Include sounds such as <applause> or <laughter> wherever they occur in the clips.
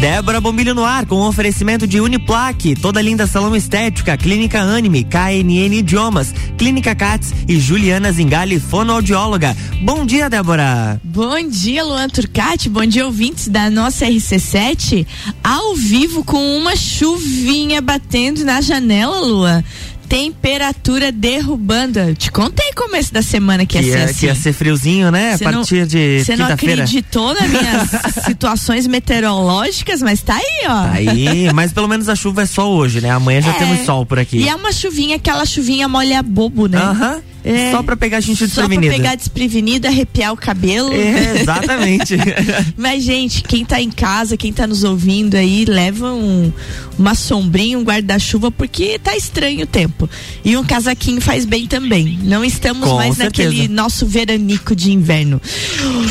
Débora Bombilho no ar com oferecimento de Uniplaque, toda linda salão estética, Clínica Anime, KNN Idiomas, Clínica Cats e Juliana Zingali, fonoaudióloga. Bom dia, Débora. Bom dia, Luan Turcati. Bom dia, ouvintes da nossa RC7. Ao vivo com uma chuvinha batendo na janela, Lua temperatura derrubando. Te contei começo da semana que, que ia ser assim. Que ia ser friozinho, né? Cê a partir não, de Você não acreditou nas minhas <laughs> situações meteorológicas, mas tá aí, ó. Tá aí, mas pelo menos a chuva é só hoje, né? Amanhã já é, temos sol por aqui. E é uma chuvinha, aquela chuvinha molha bobo, né? Aham. É, só pra pegar a gente desprevenido. Só pra pegar desprevenido, arrepiar o cabelo. É, exatamente. <laughs> Mas, gente, quem tá em casa, quem tá nos ouvindo aí, leva um, uma sombrinha, um guarda-chuva, porque tá estranho o tempo. E um casaquinho faz bem também. Não estamos Com mais certeza. naquele nosso veranico de inverno.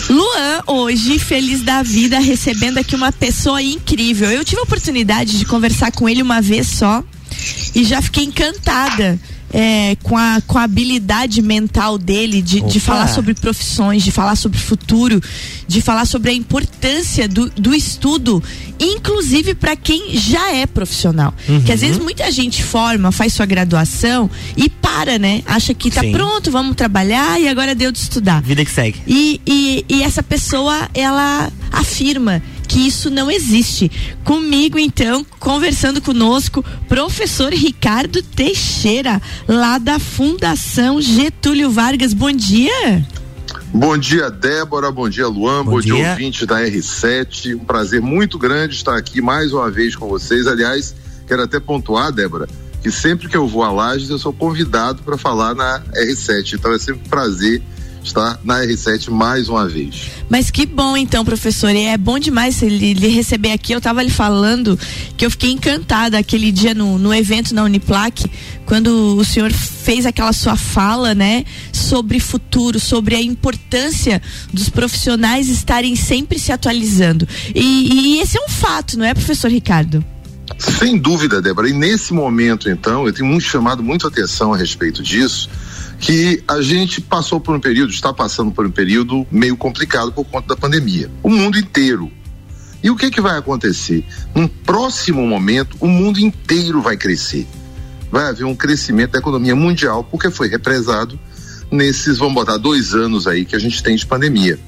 Luan, hoje, feliz da vida, recebendo aqui uma pessoa incrível. Eu tive a oportunidade de conversar com ele uma vez só e já fiquei encantada é, com, a, com a habilidade mental dele de, de falar sobre profissões, de falar sobre futuro, de falar sobre a importância do, do estudo, inclusive para quem já é profissional. Uhum. Que às vezes muita gente forma, faz sua graduação e para, né? Acha que tá Sim. pronto, vamos trabalhar e agora deu de estudar. Vida que segue. E, e, e essa pessoa, ela afirma que isso não existe. Comigo, então, conversando conosco, professor Ricardo Teixeira, lá da Fundação Getúlio Vargas. Bom dia. Bom dia, Débora. Bom dia, Luan. Bom, Bom dia, dia ouvinte da R7. Um prazer muito grande estar aqui mais uma vez com vocês. Aliás, quero até pontuar, Débora, que sempre que eu vou a Lages, eu sou convidado para falar na R7. Então é sempre um prazer está na R7 mais uma vez. Mas que bom então, professor. E é bom demais ele, ele receber aqui. Eu estava lhe falando que eu fiquei encantada aquele dia no, no evento na Uniplac, quando o senhor fez aquela sua fala, né, sobre futuro, sobre a importância dos profissionais estarem sempre se atualizando. E, e esse é um fato, não é, professor Ricardo? Sem dúvida, Débora. E nesse momento, então, eu tenho muito chamado muito atenção a respeito disso que a gente passou por um período, está passando por um período meio complicado por conta da pandemia. O mundo inteiro. E o que, que vai acontecer? Num próximo momento, o mundo inteiro vai crescer. Vai haver um crescimento da economia mundial, porque foi represado nesses, vamos botar, dois anos aí que a gente tem de pandemia.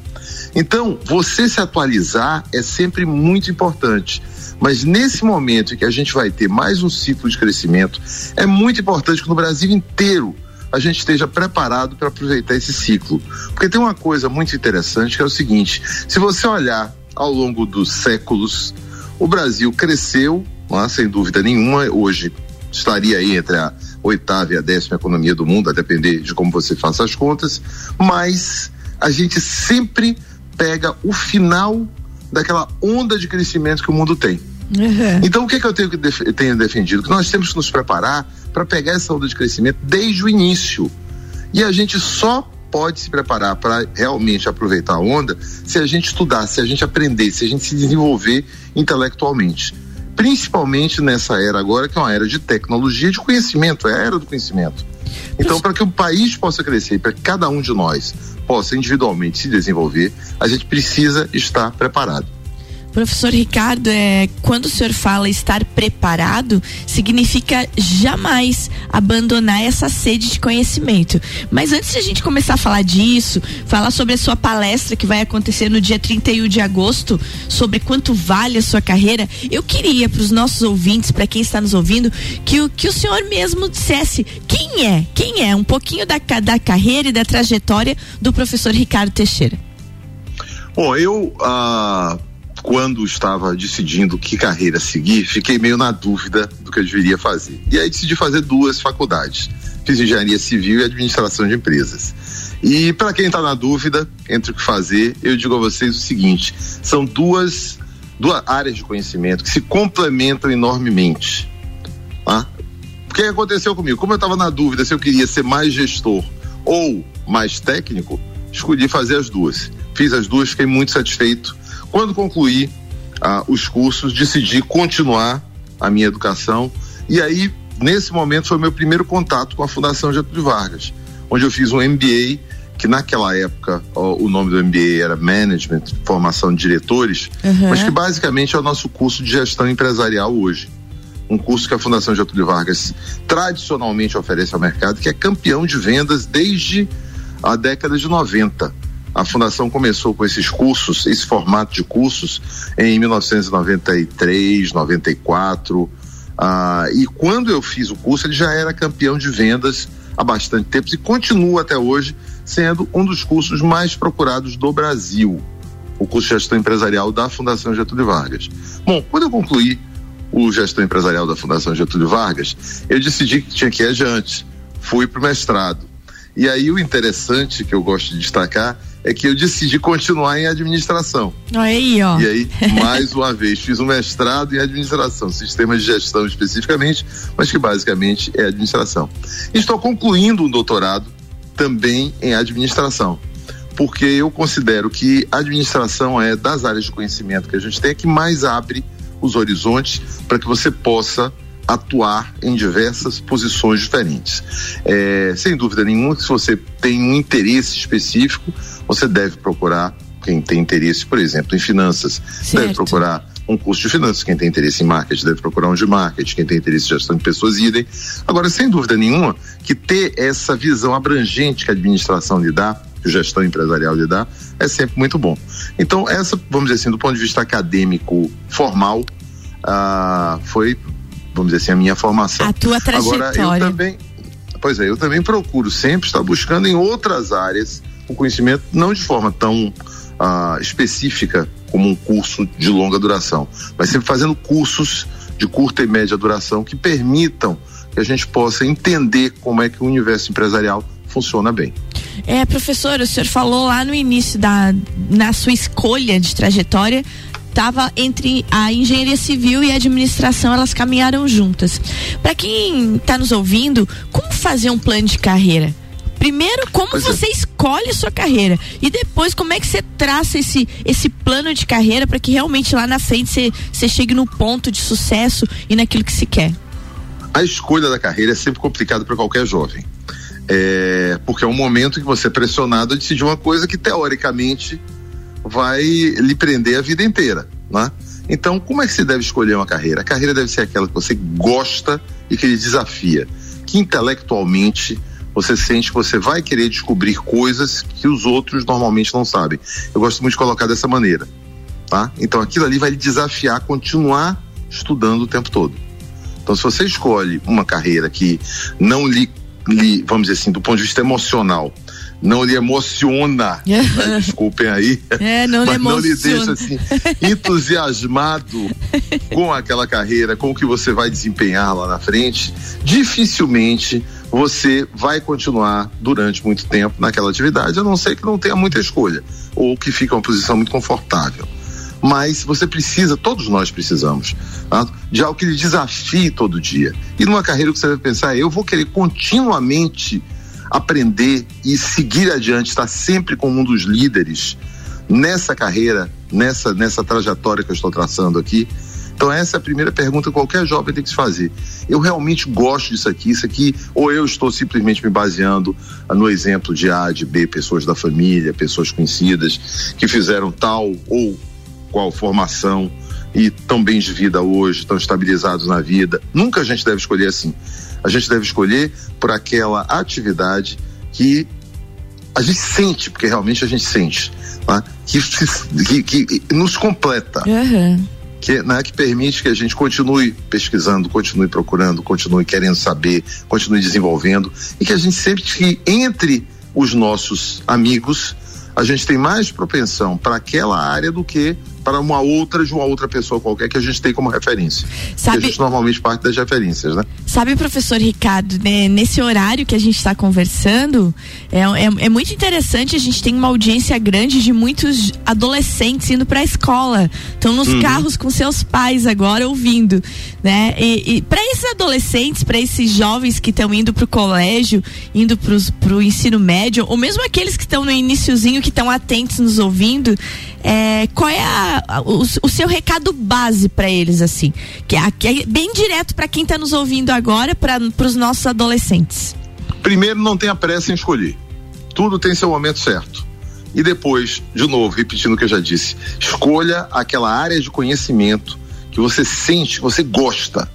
Então, você se atualizar é sempre muito importante. Mas nesse momento em que a gente vai ter mais um ciclo de crescimento, é muito importante que no Brasil inteiro a gente esteja preparado para aproveitar esse ciclo. Porque tem uma coisa muito interessante que é o seguinte: se você olhar ao longo dos séculos, o Brasil cresceu, é, sem dúvida nenhuma, hoje estaria aí entre a oitava e a décima economia do mundo, a depender de como você faça as contas, mas a gente sempre pega o final daquela onda de crescimento que o mundo tem. Uhum. Então, o que, que eu tenho, que def tenho defendido? Que nós temos que nos preparar para pegar essa onda de crescimento desde o início. E a gente só pode se preparar para realmente aproveitar a onda se a gente estudar, se a gente aprender, se a gente se desenvolver intelectualmente. Principalmente nessa era agora, que é uma era de tecnologia, de conhecimento, é a era do conhecimento. Então, para que o país possa crescer, para que cada um de nós possa individualmente se desenvolver, a gente precisa estar preparado. Professor Ricardo, é, quando o senhor fala estar preparado, significa jamais abandonar essa sede de conhecimento. Mas antes de a gente começar a falar disso, falar sobre a sua palestra que vai acontecer no dia 31 de agosto, sobre quanto vale a sua carreira, eu queria para os nossos ouvintes, para quem está nos ouvindo, que o, que o senhor mesmo dissesse quem é, quem é, um pouquinho da, da carreira e da trajetória do professor Ricardo Teixeira. Bom, eu. Uh quando estava decidindo que carreira seguir, fiquei meio na dúvida do que eu deveria fazer. E aí decidi fazer duas faculdades. Fiz engenharia civil e administração de empresas. E para quem está na dúvida entre o que fazer, eu digo a vocês o seguinte: são duas, duas áreas de conhecimento que se complementam enormemente. Tá? O que aconteceu comigo? Como eu estava na dúvida se eu queria ser mais gestor ou mais técnico, escolhi fazer as duas. Fiz as duas, fiquei muito satisfeito quando concluí ah, os cursos, decidi continuar a minha educação e aí, nesse momento, foi meu primeiro contato com a Fundação Getúlio Vargas, onde eu fiz um MBA que naquela época ó, o nome do MBA era Management, Formação de Diretores, uhum. mas que basicamente é o nosso curso de gestão empresarial hoje. Um curso que a Fundação Getúlio Vargas tradicionalmente oferece ao mercado, que é campeão de vendas desde a década de 90. A Fundação começou com esses cursos, esse formato de cursos, em 1993, 94. Ah, e quando eu fiz o curso, ele já era campeão de vendas há bastante tempo e continua até hoje sendo um dos cursos mais procurados do Brasil, o curso de gestão empresarial da Fundação Getúlio Vargas. Bom, quando eu concluí o gestão empresarial da Fundação Getúlio Vargas, eu decidi que tinha que ir adiante. Fui para o mestrado. E aí o interessante que eu gosto de destacar é que eu decidi continuar em administração. Aí, ó. E aí, mais uma vez, fiz um mestrado em administração, sistema de gestão especificamente, mas que basicamente é administração. estou concluindo um doutorado também em administração, porque eu considero que a administração é das áreas de conhecimento que a gente tem que mais abre os horizontes para que você possa atuar em diversas posições diferentes. É, sem dúvida nenhuma, se você tem um interesse específico, você deve procurar quem tem interesse, por exemplo, em finanças, certo. deve procurar um curso de finanças. Quem tem interesse em marketing deve procurar um de marketing. Quem tem interesse em gestão de pessoas, idem. Agora, sem dúvida nenhuma, que ter essa visão abrangente que a administração lhe dá, que a gestão empresarial lhe dá, é sempre muito bom. Então, essa, vamos dizer assim, do ponto de vista acadêmico formal, ah, foi, vamos dizer assim, a minha formação. A tua trajetória. Agora, eu também, pois é, eu também procuro sempre estar buscando em outras áreas o conhecimento, não de forma tão ah, específica como um curso de longa duração, mas sempre fazendo cursos de curta e média duração que permitam que a gente possa entender como é que o universo empresarial funciona bem. É, professor, o senhor falou lá no início da na sua escolha de trajetória estava entre a engenharia civil e a administração, elas caminharam juntas. Para quem está nos ouvindo, como fazer um plano de carreira? Primeiro, como pois é. você é. escolhe sua carreira e depois como é que você traça esse, esse plano de carreira para que realmente lá na frente você, você chegue no ponto de sucesso e naquilo que se quer. A escolha da carreira é sempre complicada para qualquer jovem. É, porque é um momento que você é pressionado a decidir uma coisa que teoricamente vai lhe prender a vida inteira, né? Então, como é que você deve escolher uma carreira? A carreira deve ser aquela que você gosta e que lhe desafia, que intelectualmente você sente que você vai querer descobrir coisas que os outros normalmente não sabem. Eu gosto muito de colocar dessa maneira, tá? Então aquilo ali vai lhe desafiar a continuar estudando o tempo todo. Então se você escolhe uma carreira que não lhe, lhe vamos dizer assim, do ponto de vista emocional, não lhe emociona, <laughs> né? desculpem aí, é, não mas não lhe deixa assim entusiasmado <laughs> com aquela carreira, com o que você vai desempenhar lá na frente, dificilmente você vai continuar durante muito tempo naquela atividade, a não ser que não tenha muita escolha ou que fique uma posição muito confortável. Mas você precisa, todos nós precisamos, tá? de algo que lhe desafie todo dia. E numa carreira que você vai pensar, eu vou querer continuamente aprender e seguir adiante, estar sempre como um dos líderes nessa carreira, nessa, nessa trajetória que eu estou traçando aqui. Então essa é a primeira pergunta que qualquer jovem tem que se fazer. Eu realmente gosto disso aqui, isso aqui, ou eu estou simplesmente me baseando no exemplo de A, de B, pessoas da família, pessoas conhecidas que fizeram tal ou qual formação e tão bem de vida hoje, estão estabilizados na vida. Nunca a gente deve escolher assim. A gente deve escolher por aquela atividade que a gente sente, porque realmente a gente sente, tá? que, que, que, nos completa. Uhum que, né, que permite que a gente continue pesquisando, continue procurando, continue querendo saber, continue desenvolvendo e que a gente sempre que entre os nossos amigos a gente tem mais propensão para aquela área do que para uma outra de uma outra pessoa qualquer que a gente tem como referência. Sabe, a gente normalmente parte das referências, né? Sabe, professor Ricardo, né, nesse horário que a gente está conversando, é, é, é, muito interessante, a gente tem uma audiência grande de muitos adolescentes indo para a escola. Estão nos uhum. carros com seus pais agora ouvindo, né? E, e para esses adolescentes, para esses jovens que estão indo para o colégio, indo para o ensino médio, ou mesmo aqueles que estão no iníciozinho, que estão atentos nos ouvindo, é, qual é a, o, o, seu recado base para eles, assim? Que é, que é bem direto para quem está nos ouvindo agora, para os nossos adolescentes. Primeiro, não tenha pressa em escolher. tudo tem seu momento certo. E depois, de novo, repetindo o que eu já disse, escolha aquela área de conhecimento que você sente, você gosta.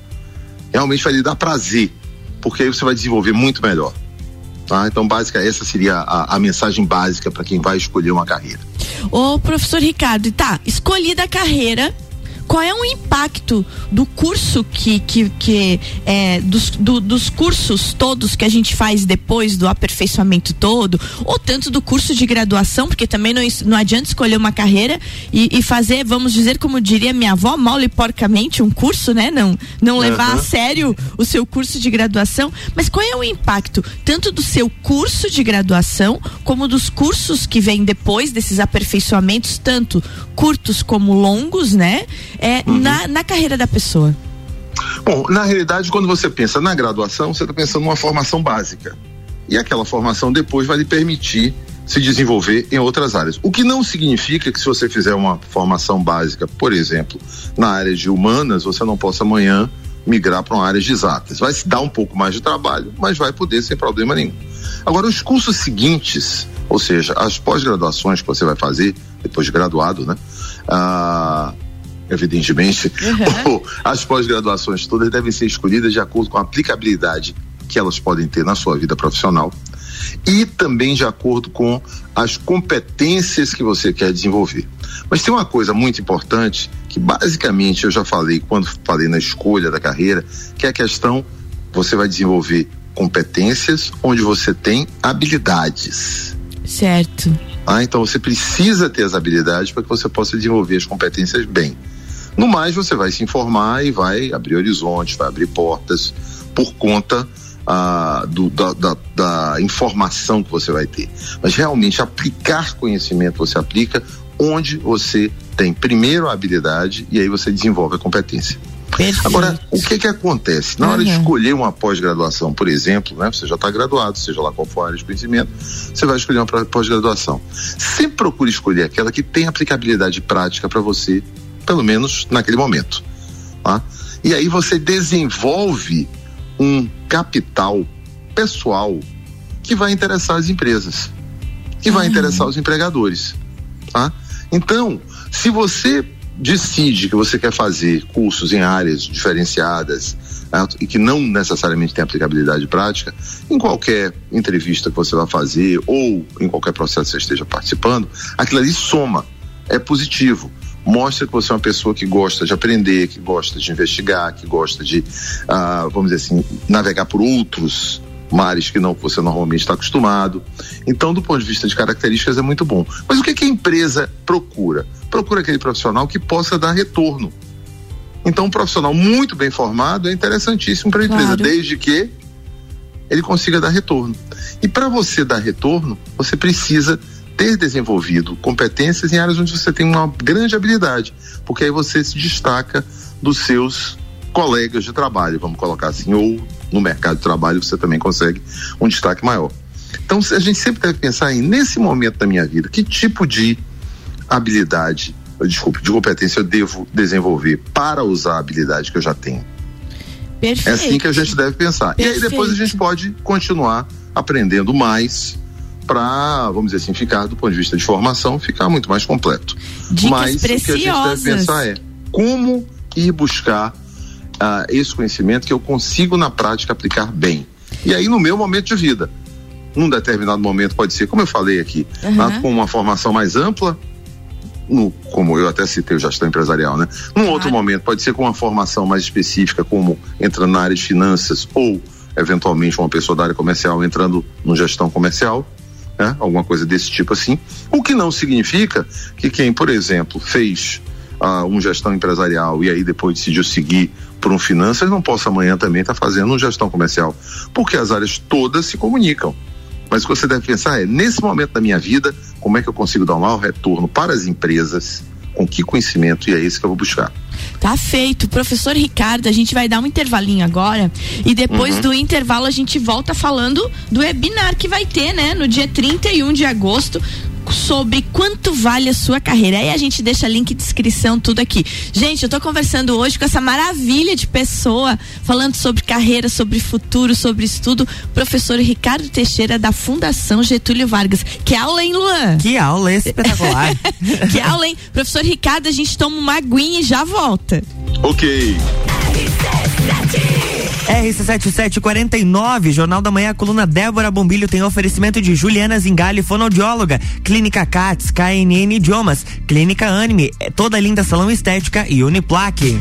Realmente vai lhe dar prazer, porque aí você vai desenvolver muito melhor. Tá? Então, básica, essa seria a, a mensagem básica para quem vai escolher uma carreira. Ô, professor Ricardo, tá, escolhida a carreira, qual é o impacto do curso que, que, que é, dos, do, dos cursos todos que a gente faz depois do aperfeiçoamento todo, ou tanto do curso de graduação, porque também não, não adianta escolher uma carreira e, e fazer, vamos dizer, como diria minha avó, mal e porcamente um curso, né? Não, não levar uhum. a sério o seu curso de graduação. Mas qual é o impacto tanto do seu curso de graduação como dos cursos que vêm depois desses aperfeiçoamentos, tanto curtos como longos, né? É, uhum. na, na carreira da pessoa? Bom, na realidade, quando você pensa na graduação, você está pensando numa formação básica. E aquela formação depois vai lhe permitir se desenvolver em outras áreas. O que não significa que se você fizer uma formação básica, por exemplo, na área de humanas, você não possa amanhã migrar para uma área de exatas. Vai se dar um pouco mais de trabalho, mas vai poder sem problema nenhum. Agora, os cursos seguintes, ou seja, as pós-graduações que você vai fazer, depois de graduado, né? Ah, evidentemente, uhum. <laughs> as pós-graduações todas devem ser escolhidas de acordo com a aplicabilidade que elas podem ter na sua vida profissional e também de acordo com as competências que você quer desenvolver. Mas tem uma coisa muito importante que basicamente eu já falei quando falei na escolha da carreira, que é a questão você vai desenvolver competências onde você tem habilidades. Certo. Ah, então você precisa ter as habilidades para que você possa desenvolver as competências bem. No mais, você vai se informar e vai abrir horizontes, vai abrir portas por conta ah, do, da, da, da, informação que você vai ter. Mas realmente aplicar conhecimento você aplica onde você tem primeiro a habilidade e aí você desenvolve a competência. Perfeito. Agora, o que que acontece? Na uhum. hora de escolher uma pós-graduação, por exemplo, né? Você já está graduado, seja lá qual for a área de conhecimento, você vai escolher uma pós-graduação. Sempre procure escolher aquela que tem aplicabilidade prática para você pelo menos naquele momento. Tá? E aí você desenvolve um capital pessoal que vai interessar as empresas, que vai uhum. interessar os empregadores. Tá? Então, se você decide que você quer fazer cursos em áreas diferenciadas né, e que não necessariamente tem aplicabilidade prática, em qualquer entrevista que você vai fazer ou em qualquer processo que você esteja participando, aquilo ali soma, é positivo mostra que você é uma pessoa que gosta de aprender, que gosta de investigar, que gosta de, ah, vamos dizer assim, navegar por outros mares que não você normalmente está acostumado. Então, do ponto de vista de características, é muito bom. Mas o que, que a empresa procura? Procura aquele profissional que possa dar retorno. Então, um profissional muito bem formado é interessantíssimo para a empresa, claro. desde que ele consiga dar retorno. E para você dar retorno, você precisa ter desenvolvido competências em áreas onde você tem uma grande habilidade, porque aí você se destaca dos seus colegas de trabalho, vamos colocar assim, ou no mercado de trabalho você também consegue um destaque maior. Então a gente sempre deve pensar em, nesse momento da minha vida, que tipo de habilidade, desculpe, de competência eu devo desenvolver para usar a habilidade que eu já tenho. Perfeito. É assim que a gente deve pensar. Perfeito. E aí depois a gente pode continuar aprendendo mais para, vamos dizer assim, ficar do ponto de vista de formação, ficar muito mais completo. Dicas Mas preciosas. o que a gente deve pensar é como ir buscar uh, esse conhecimento que eu consigo na prática aplicar bem. E aí no meu momento de vida. Num determinado momento pode ser, como eu falei aqui, uhum. com uma formação mais ampla, no, como eu até citei o gestão empresarial, né? Num claro. outro momento pode ser com uma formação mais específica, como entrando na área de finanças ou eventualmente uma pessoa da área comercial entrando no gestão comercial né? Alguma coisa desse tipo assim. O que não significa que quem, por exemplo, fez uh, um gestão empresarial e aí depois decidiu seguir por um finanças não possa amanhã também estar tá fazendo um gestão comercial, porque as áreas todas se comunicam. Mas o que você deve pensar é, nesse momento da minha vida, como é que eu consigo dar um maior retorno para as empresas, com que conhecimento, e é esse que eu vou buscar. Tá feito. Professor Ricardo, a gente vai dar um intervalinho agora e depois uhum. do intervalo a gente volta falando do webinar que vai ter, né, no dia 31 de agosto sobre quanto vale a sua carreira. Aí a gente deixa link de inscrição, tudo aqui. Gente, eu tô conversando hoje com essa maravilha de pessoa, falando sobre carreira, sobre futuro, sobre estudo, professor Ricardo Teixeira da Fundação Getúlio Vargas. Que aula, hein, Luan? Que aula espetacular. <laughs> que aula, hein? Professor Ricardo, a gente toma uma aguinha e já volta. Ok. RC7749, Jornal da Manhã, coluna Débora Bombilho tem oferecimento de Juliana Zingali, fonoaudióloga, Clínica CATS, KNN Idiomas, Clínica Anime, é toda linda salão estética e Uniplaque.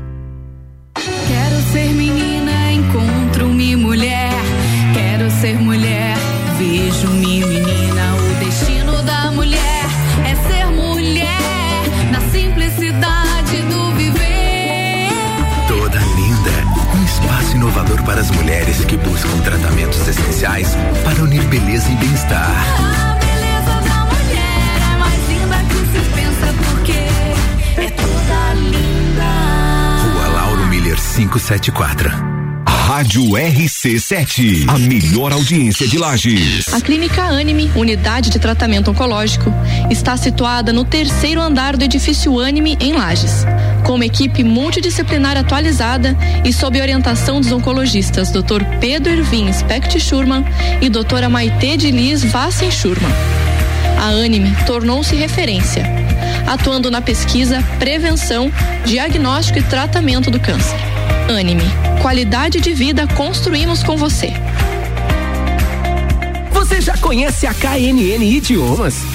inovador para as mulheres que buscam tratamentos essenciais para unir beleza e bem-estar. A beleza da mulher é mais linda que se pensa, porque é toda linda. Rua Lauro Miller 574. Rádio RC7, a melhor audiência de Lages. A Clínica Anime, unidade de tratamento oncológico, está situada no terceiro andar do edifício Anime, em Lages. Com uma equipe multidisciplinar atualizada e sob orientação dos oncologistas Dr. Pedro Ervin Specht Schurman e doutora Maite de Liz Vassen Schurman. A Anime tornou-se referência, atuando na pesquisa, prevenção, diagnóstico e tratamento do câncer. Anime, qualidade de vida construímos com você. Você já conhece a KNN Idiomas?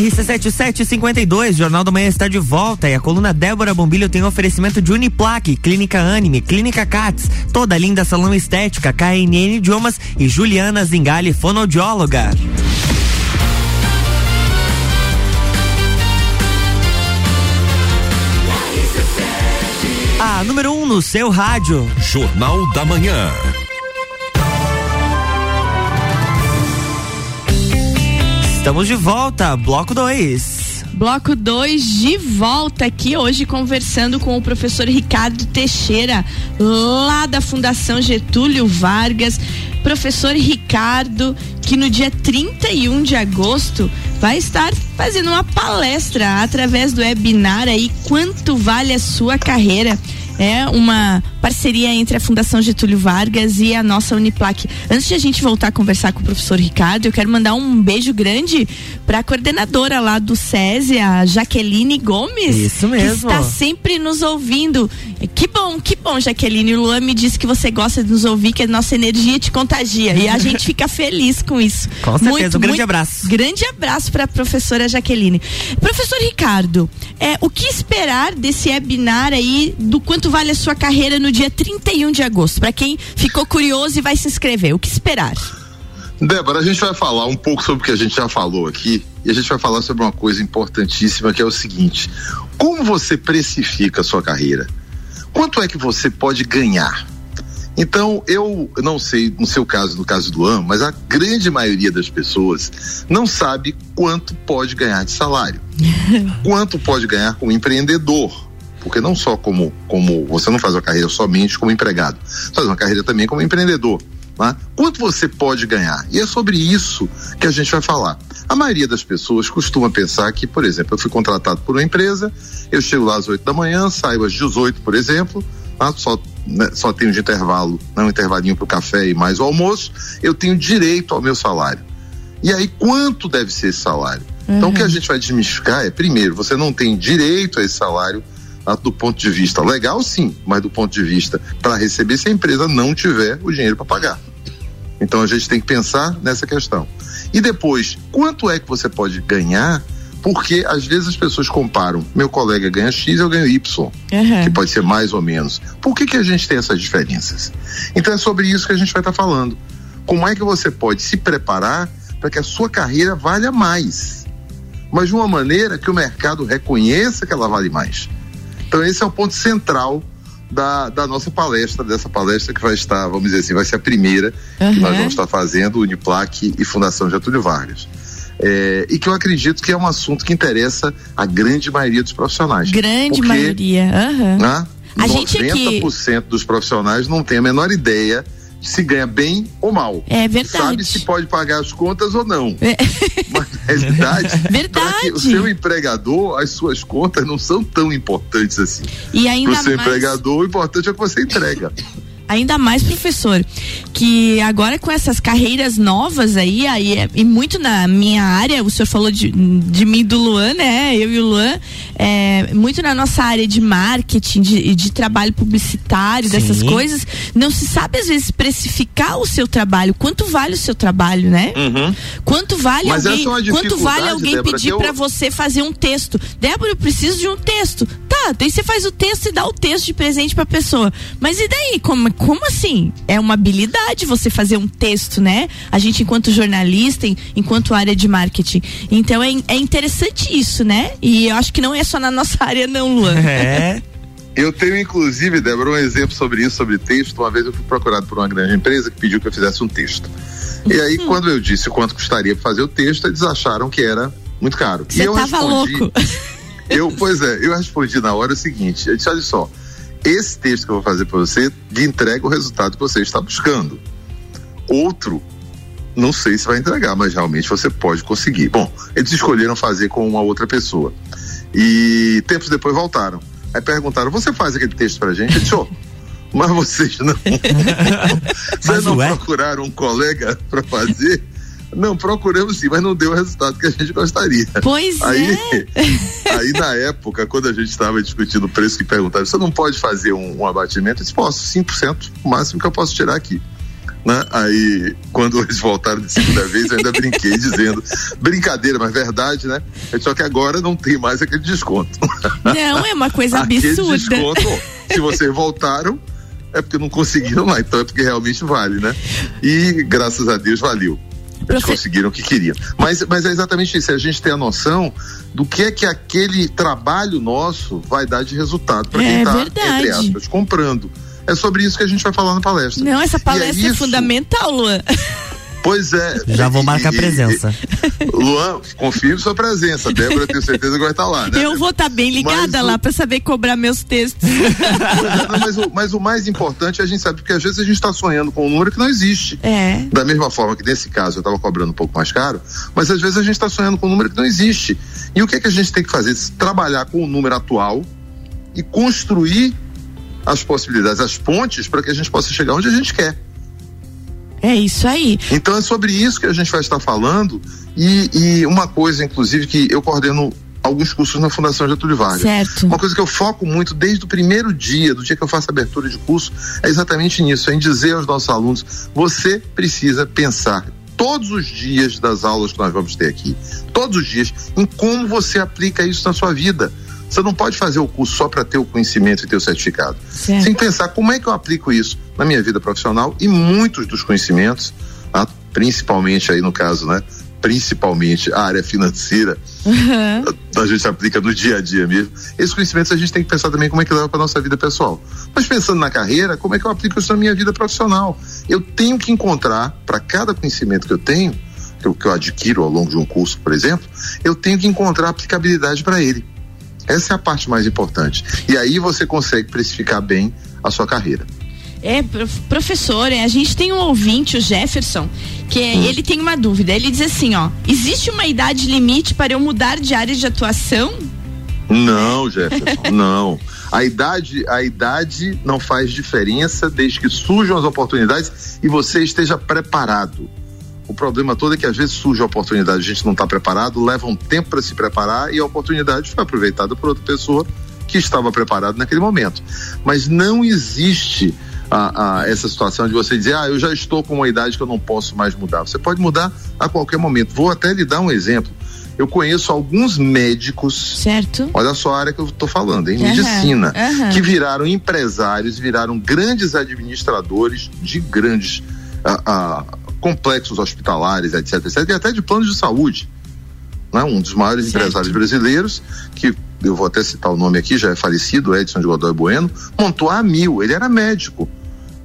RC7752, Jornal da Manhã está de volta e a coluna Débora Bombilho tem oferecimento de Uniplaque, Clínica Anime, Clínica Cats, toda linda salão estética, KNN Idiomas e Juliana Zingali, fonoaudióloga. A número 1 um no seu rádio. Jornal da Manhã. Estamos de volta, bloco 2. Bloco 2 de volta aqui hoje conversando com o professor Ricardo Teixeira, lá da Fundação Getúlio Vargas. Professor Ricardo, que no dia 31 de agosto vai estar fazendo uma palestra através do webinar aí Quanto vale a sua carreira? É uma parceria entre a Fundação Getúlio Vargas e a nossa Uniplac. Antes de a gente voltar a conversar com o professor Ricardo, eu quero mandar um beijo grande para a coordenadora lá do SESI, a Jaqueline Gomes. Isso mesmo. Que está sempre nos ouvindo. Que bom, que bom, Jaqueline. O Luan me disse que você gosta de nos ouvir, que a nossa energia te contagia. e a <laughs> gente fica feliz com isso. Com certeza, Muito, um grande muito- abraço. Grande abraço para a professora Jaqueline. Professor Ricardo, é, o que esperar desse webinar aí do quanto vale a sua carreira no dia 31 de agosto? Para quem ficou curioso e vai se inscrever, o que esperar? Débora, a gente vai falar um pouco sobre o que a gente já falou aqui e a gente vai falar sobre uma coisa importantíssima que é o seguinte: como você precifica a sua carreira? Quanto é que você pode ganhar? Então, eu não sei no seu caso, no caso do AM, mas a grande maioria das pessoas não sabe quanto pode ganhar de salário. <laughs> quanto pode ganhar como empreendedor. Porque não só como, como você não faz uma carreira somente como empregado, você faz uma carreira também como empreendedor. Né? Quanto você pode ganhar? E é sobre isso que a gente vai falar. A maioria das pessoas costuma pensar que, por exemplo, eu fui contratado por uma empresa, eu chego lá às 8 da manhã, saio às 18, por exemplo, tá? só, né, só tenho de intervalo, não um intervalinho para o café e mais o almoço, eu tenho direito ao meu salário. E aí, quanto deve ser esse salário? Então, o que a gente vai desmistificar é, primeiro, você não tem direito a esse salário ah, do ponto de vista legal, sim, mas do ponto de vista para receber se a empresa não tiver o dinheiro para pagar. Então a gente tem que pensar nessa questão. E depois, quanto é que você pode ganhar? Porque às vezes as pessoas comparam, meu colega ganha X, eu ganho Y, Uhum. que pode ser mais ou menos. Por que, que a gente tem essas diferenças? Então é sobre isso que a gente vai estar falando. Como é que você pode se preparar para que a sua carreira valha mais? Mas de uma maneira que o mercado reconheça que ela vale mais. Então esse é o ponto central da, da nossa palestra, dessa palestra que vai estar, vamos dizer assim, vai ser a primeira que Uhum. nós vamos estar fazendo, Uniplac e Fundação Getúlio Vargas. É, e que eu acredito que é um assunto que interessa a grande maioria dos profissionais. Grande Porque, maioria. Aham. Né, A gente aqui- 90% dos profissionais não tem a menor ideia de se ganha bem ou mal. É verdade. Sabe se pode pagar as contas ou não. É. <laughs> Mas na realidade, <laughs> Verdade. o seu empregador, as suas contas não são tão importantes assim. E Para ainda o seu mais, empregador, o importante é o que você entrega. Ainda mais, professor, que agora com essas carreiras novas aí, aí é- e muito na minha área, o senhor falou de, de mim e do Luan, né? Eu e o Luan, é, muito na nossa área de marketing, de, de trabalho publicitário, dessas Sim. coisas, não se sabe às vezes precificar o seu trabalho, quanto vale o seu trabalho, né? Quanto vale Mas alguém, é quanto vale alguém Débora, pedir eu- pra você fazer um texto? Débora, eu preciso de um texto. Tá, daí você faz o texto e dá o texto de presente pra pessoa. Mas e daí? Como, como assim? É uma habilidade você fazer um texto, né? A gente, enquanto jornalista, enquanto área de marketing. Então é, é interessante isso, né? E eu acho que não é só na nossa <laughs> área, não, Luan. É. Eu tenho, inclusive, Débora, um exemplo sobre isso, sobre texto. Uma vez eu fui procurado por uma grande empresa que pediu que eu fizesse um texto. E aí, Hum. quando eu disse quanto custaria fazer o texto, eles acharam que era muito caro. e Você eu tava respondi, louco. <laughs> Eu, pois é, eu respondi na hora o seguinte: eu disse, olha só, esse texto que eu vou fazer para você lhe entrega o resultado que você está buscando. Outro, não sei se vai entregar, mas realmente você pode conseguir. Bom, eles escolheram fazer com uma outra pessoa. E tempos depois voltaram. Aí perguntaram: você faz aquele texto pra gente? Eu disse, "Ô, mas vocês não. <laughs> <laughs> vocês não procuraram um colega para fazer? Não, procuramos sim, mas não deu o resultado que a gente gostaria. Pois Aí, é. <laughs> aí na época, quando a gente estava discutindo o preço, que perguntaram, você não pode fazer um, um abatimento? Eu disse, posso, 5%, o máximo que eu posso tirar aqui. Né? Aí, quando eles voltaram de segunda vez, eu ainda brinquei dizendo, <laughs> brincadeira, mas verdade, né? Só que agora não tem mais aquele desconto. <laughs> Não, é uma coisa absurda. desconto, se vocês voltaram, é porque não conseguiram lá, então é porque realmente vale, né? E graças a Deus valeu. Eles Profe- conseguiram o que queriam. Mas, mas é exatamente isso, é a gente ter a noção do que é que aquele trabalho nosso vai dar de resultado para quem É está, verdade. entre aspas, comprando. É sobre isso que a gente vai falar na palestra. Não, essa E palestra é, isso- fundamental, Luan. Pois é. Já vou marcar e- presença. e- Luan, confirme sua presença. Débora, tenho certeza que vai estar lá, né? Eu vou estar bem ligada Mas lá pra saber cobrar meus textos. <laughs> Pois é, não, mas, o, mas o mais importante é a gente sabe, porque às vezes a gente está sonhando com um número que não existe. É. Da mesma forma que nesse caso eu estava cobrando um pouco mais caro, mas às vezes a gente está sonhando com um número que não existe. E o que é que a gente tem que fazer? Trabalhar com o número atual e construir as possibilidades, as pontes para que a gente possa chegar onde a gente quer. É isso aí. Então é sobre isso que a gente vai estar falando e, e uma coisa, inclusive, que eu coordeno alguns cursos na Fundação Getúlio Vargas. Certo. Uma coisa que eu foco muito desde o primeiro dia, do dia que eu faço abertura de curso, é exatamente nisso, é em dizer aos nossos alunos, você precisa pensar todos os dias das aulas que nós vamos ter aqui, todos os dias, em como você aplica isso na sua vida. Você não pode fazer o curso só para ter o conhecimento e ter o certificado. Certo. Sem pensar como é que eu aplico isso na minha vida profissional e muitos dos conhecimentos, tá? principalmente aí no caso, né? Principalmente a área financeira, Uhum. <laughs> a gente aplica no dia a dia mesmo. Esses conhecimentos a gente tem que pensar também como é que leva para nossa vida pessoal. Mas pensando na carreira, como é que eu aplico isso na minha vida profissional? Eu tenho que encontrar para cada conhecimento que eu tenho, que eu, que eu adquiro ao longo de um curso, por exemplo, eu tenho que encontrar aplicabilidade para ele. Essa é a parte mais importante. E aí você consegue precificar bem a sua carreira. É, prof- professor, é, a gente tem um ouvinte, o Jefferson, que é- Hum. ele tem uma dúvida. Ele diz assim, ó, existe uma idade limite para eu mudar de área de atuação? Não, Jefferson, <laughs> não. A idade, a idade não faz diferença desde que surjam as oportunidades e você esteja preparado. O problema todo é que às vezes surge a oportunidade, a gente não está preparado, leva um tempo para se preparar e a oportunidade foi aproveitada por outra pessoa que estava preparada naquele momento. Mas não existe a, a, essa situação de você dizer, ah, eu já estou com uma idade que eu não posso mais mudar. Você pode mudar a qualquer momento. Vou até lhe dar um exemplo. Eu conheço alguns médicos. Certo. Olha só a área que eu estou falando, em Aham, medicina, aham. que viraram empresários, viraram grandes administradores de grandes complexos hospitalares, etc, etc, e até de planos de saúde. Né? Um dos maiores Certo. empresários brasileiros, que eu vou até citar o nome aqui, já é falecido, Edson de Godoy Bueno, montou a Mil, ele era médico.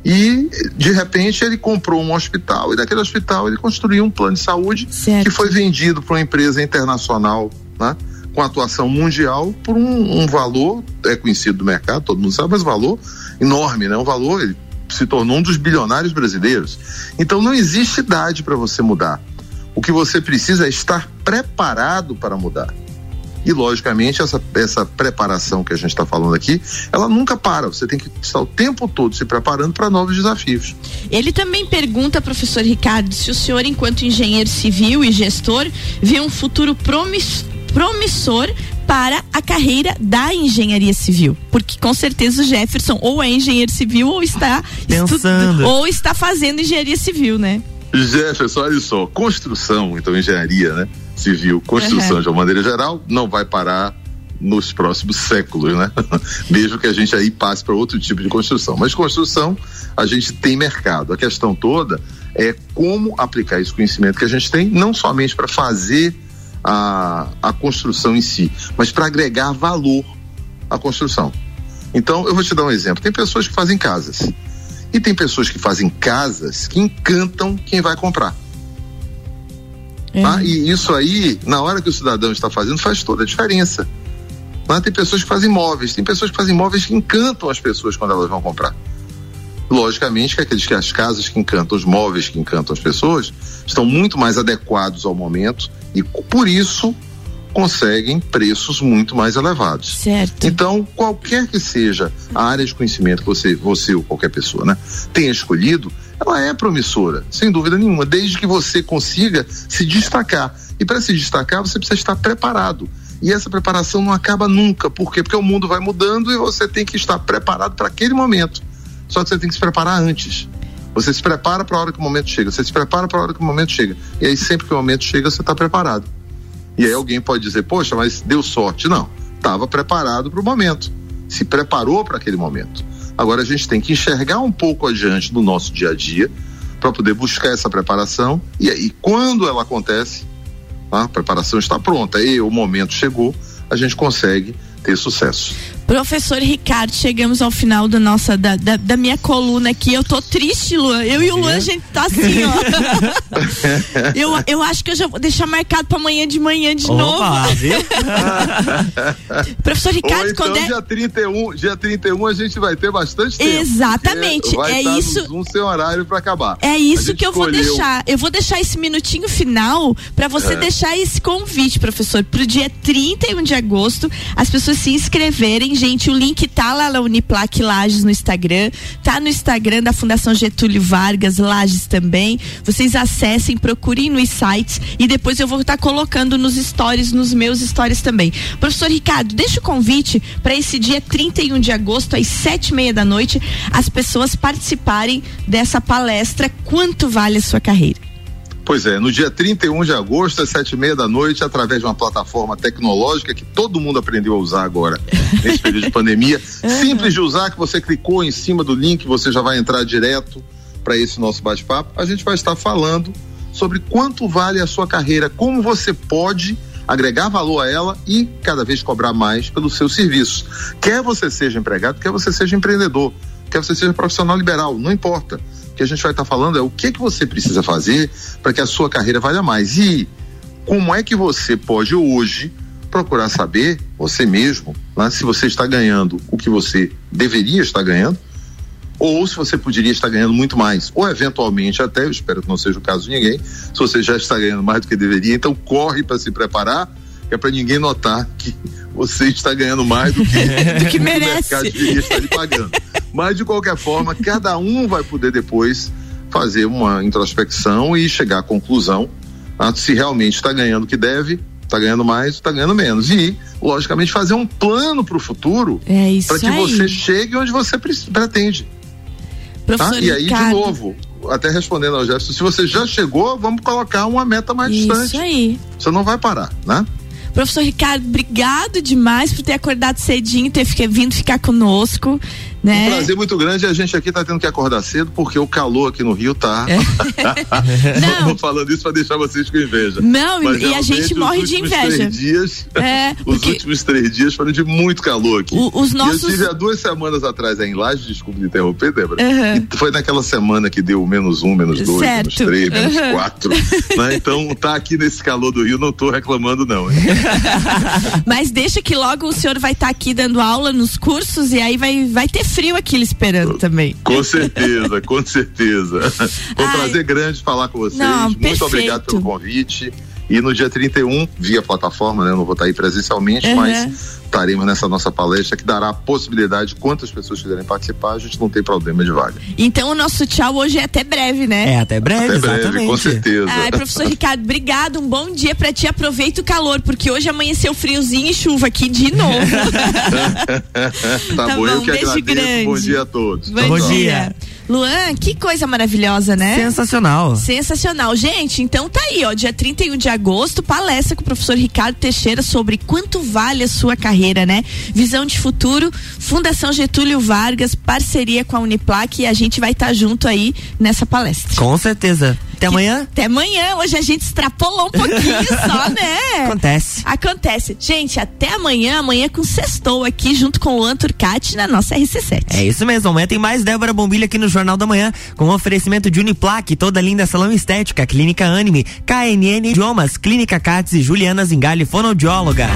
E, de repente, ele comprou um hospital e daquele hospital ele construiu um plano de saúde Certo. que foi vendido para uma empresa internacional, né? com atuação mundial, por um, um valor, é conhecido do mercado, todo mundo sabe, mas valor enorme, né? Um valor, ele se tornou um dos bilionários brasileiros. Então não existe idade para você mudar. O que você precisa é estar preparado para mudar. E, logicamente, essa, essa preparação que a gente está falando aqui, ela nunca para. Você tem que estar o tempo todo se preparando para novos desafios. Ele também pergunta, professor Ricardo, se o senhor, enquanto engenheiro civil e gestor, vê um futuro promiss- promissor para a carreira da engenharia civil. Porque com certeza o Jefferson ou é engenheiro civil ou está Pensando. ou está fazendo engenharia civil, né? Jefferson, olha só, construção, então engenharia, né? Civil, construção Uhum. de uma maneira geral, não vai parar nos próximos séculos, né? <laughs> Mesmo que a gente aí passe para outro tipo de construção. Mas construção, a gente tem mercado. A questão toda é como aplicar esse conhecimento que a gente tem, não somente para fazer a, a construção em si, mas para agregar valor à construção. Então, eu vou te dar um exemplo. Tem pessoas que fazem casas. E tem pessoas que fazem casas que encantam quem vai comprar. É. Tá? E isso aí, na hora que o cidadão está fazendo, faz toda a diferença. Tá? Tem pessoas que fazem móveis, tem pessoas que fazem móveis que encantam as pessoas quando elas vão comprar. Logicamente que aqueles que as casas que encantam, os móveis que encantam as pessoas, estão muito mais adequados ao momento e por isso conseguem preços muito mais elevados. Certo. Então, qualquer que seja a área de conhecimento que você, você ou qualquer pessoa, né, tenha escolhido, ela é promissora, sem dúvida nenhuma, desde que você consiga se destacar. E para se destacar, você precisa estar preparado. E essa preparação não acaba nunca. Por quê? Porque o mundo vai mudando e você tem que estar preparado para aquele momento. Só que você tem que se preparar antes. Você se prepara para a hora que o momento chega. Você se prepara para a hora que o momento chega. E aí, sempre que o momento chega, você está preparado. E aí alguém pode dizer, poxa, mas deu sorte. Não, estava preparado para o momento. Se preparou para aquele momento. Agora a gente tem que enxergar um pouco adiante do nosso dia a dia para poder buscar essa preparação. E aí, quando ela acontece, a preparação está pronta e o momento chegou, a gente consegue ter sucesso. Professor Ricardo, chegamos ao final da nossa da, da, da minha coluna aqui. Eu tô triste, Luan. Eu e o Luan, a gente tá assim, ó. <laughs> eu, eu acho que eu já vou deixar marcado pra amanhã de manhã de Opa, novo. viu? <laughs> Professor Ricardo, Ou então, quando é. dia 31, dia 31 a gente vai ter bastante tempo. Exatamente, é estar isso- Zoom sem horário para acabar. É isso que eu vou escolheu- deixar. Eu vou deixar esse minutinho final pra você É. deixar esse convite, professor, pro dia 31 de agosto, as pessoas se inscreverem. Gente, o link tá lá na Uniplac Lages no Instagram, tá no Instagram da Fundação Getúlio Vargas Lages também. Vocês acessem, procurem nos sites e depois eu vou estar colocando nos stories, nos meus stories também. Professor Ricardo, deixa o convite para esse dia 31 de agosto, às sete e meia da noite, as pessoas participarem dessa palestra Quanto Vale a Sua Carreira? Pois é, no dia 31 de agosto, às sete e meia da noite, através de uma plataforma tecnológica que todo mundo aprendeu a usar agora, <laughs> nesse período de pandemia. Simples de usar, que você clicou em cima do link, você já vai entrar direto para esse nosso bate-papo. A gente vai estar falando sobre quanto vale a sua carreira, como você pode agregar valor a ela e cada vez cobrar mais pelo seu serviço. Quer você seja empregado, quer você seja empreendedor, quer você seja profissional liberal, não importa. Que a gente vai estar falando é o que que você precisa fazer para que a sua carreira valha mais. E como é que você pode hoje procurar saber você mesmo né, se você está ganhando o que você deveria estar ganhando ou se você poderia estar ganhando muito mais, ou eventualmente até, eu espero que não seja o caso de ninguém, se você já está ganhando mais do que deveria, então corre para se preparar, que é para ninguém notar que você está ganhando mais do que, <laughs> Do que o merece. mercado deveria estar lhe pagando. Mas de qualquer forma, cada um vai poder depois fazer uma introspecção e chegar à conclusão ah, se realmente está ganhando o que deve, está ganhando mais, está ganhando menos. E, logicamente, fazer um plano para o futuro É isso para que aí. você chegue onde você pre- pretende. Tá? E aí, de Ricardo. novo, até respondendo ao Jefferson, se você já chegou, vamos colocar uma meta mais Isso distante. aí. Você não vai parar, né? Professor Ricardo, obrigado demais por ter acordado cedinho, ter vindo ficar conosco, né? Um prazer muito grande. A gente aqui tá tendo que acordar cedo porque o calor aqui no Rio tá. <laughs> Não. Tô falando isso para deixar vocês com inveja. Não, Mas, e a gente os morre de inveja. Três dias, É, <laughs> os porque- últimos três dias foram de muito calor aqui. O- os E nossos- Eu tive há duas semanas atrás em Laje, desculpa me interromper, Débora. E foi naquela semana que deu menos um, menos dois, Certo. menos três, menos Aham. quatro. né? Então, tá aqui nesse calor do Rio, não tô reclamando, não. hein? <laughs> Mas deixa que logo o senhor vai estar aqui dando aula nos cursos e aí vai, vai ter frio aqui esperando também. Com certeza, com certeza. <laughs> Foi um prazer grande falar com vocês. Não, Muito perfeito. obrigado pelo convite. E no dia 31, via plataforma, né? Eu não vou estar aí presencialmente, Uhum. mas estaremos nessa nossa palestra que dará a possibilidade de quantas pessoas quiserem participar, a gente não tem problema de vaga. Então o nosso tchau hoje é até breve, né? É, até breve, Até breve, exatamente. com certeza. Ai, professor Ricardo, obrigado, um bom dia pra ti, aproveita o calor, porque hoje amanheceu friozinho e chuva aqui de novo. <laughs> tá, Tá bom, eu bom, que beijo agradeço. Bom grande. dia a todos. Bom, Tchau, tchau. dia. Luan, que coisa maravilhosa, né? Sensacional. Sensacional. Gente, então tá aí, ó, dia 31 de agosto, palestra com o professor Ricardo Teixeira sobre quanto vale a sua carreira, né? Visão de futuro, Fundação Getúlio Vargas, parceria com a Uniplac e a gente vai estar junto aí nessa palestra. Com certeza. Até amanhã? Até amanhã. Hoje a gente extrapolou um pouquinho <laughs> só, né? Acontece. Acontece. Gente, até amanhã. Amanhã com Sextou aqui junto com o Luan Turcati na nossa RC7. É isso mesmo, amanhã tem mais Débora Bombilha aqui no Jornal da Manhã, com oferecimento de Uniplaque, toda linda salão estética, Clínica Anime, KNN Idiomas, Clínica Cates e Juliana Zingali, fonoaudióloga.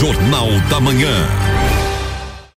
Jornal da Manhã.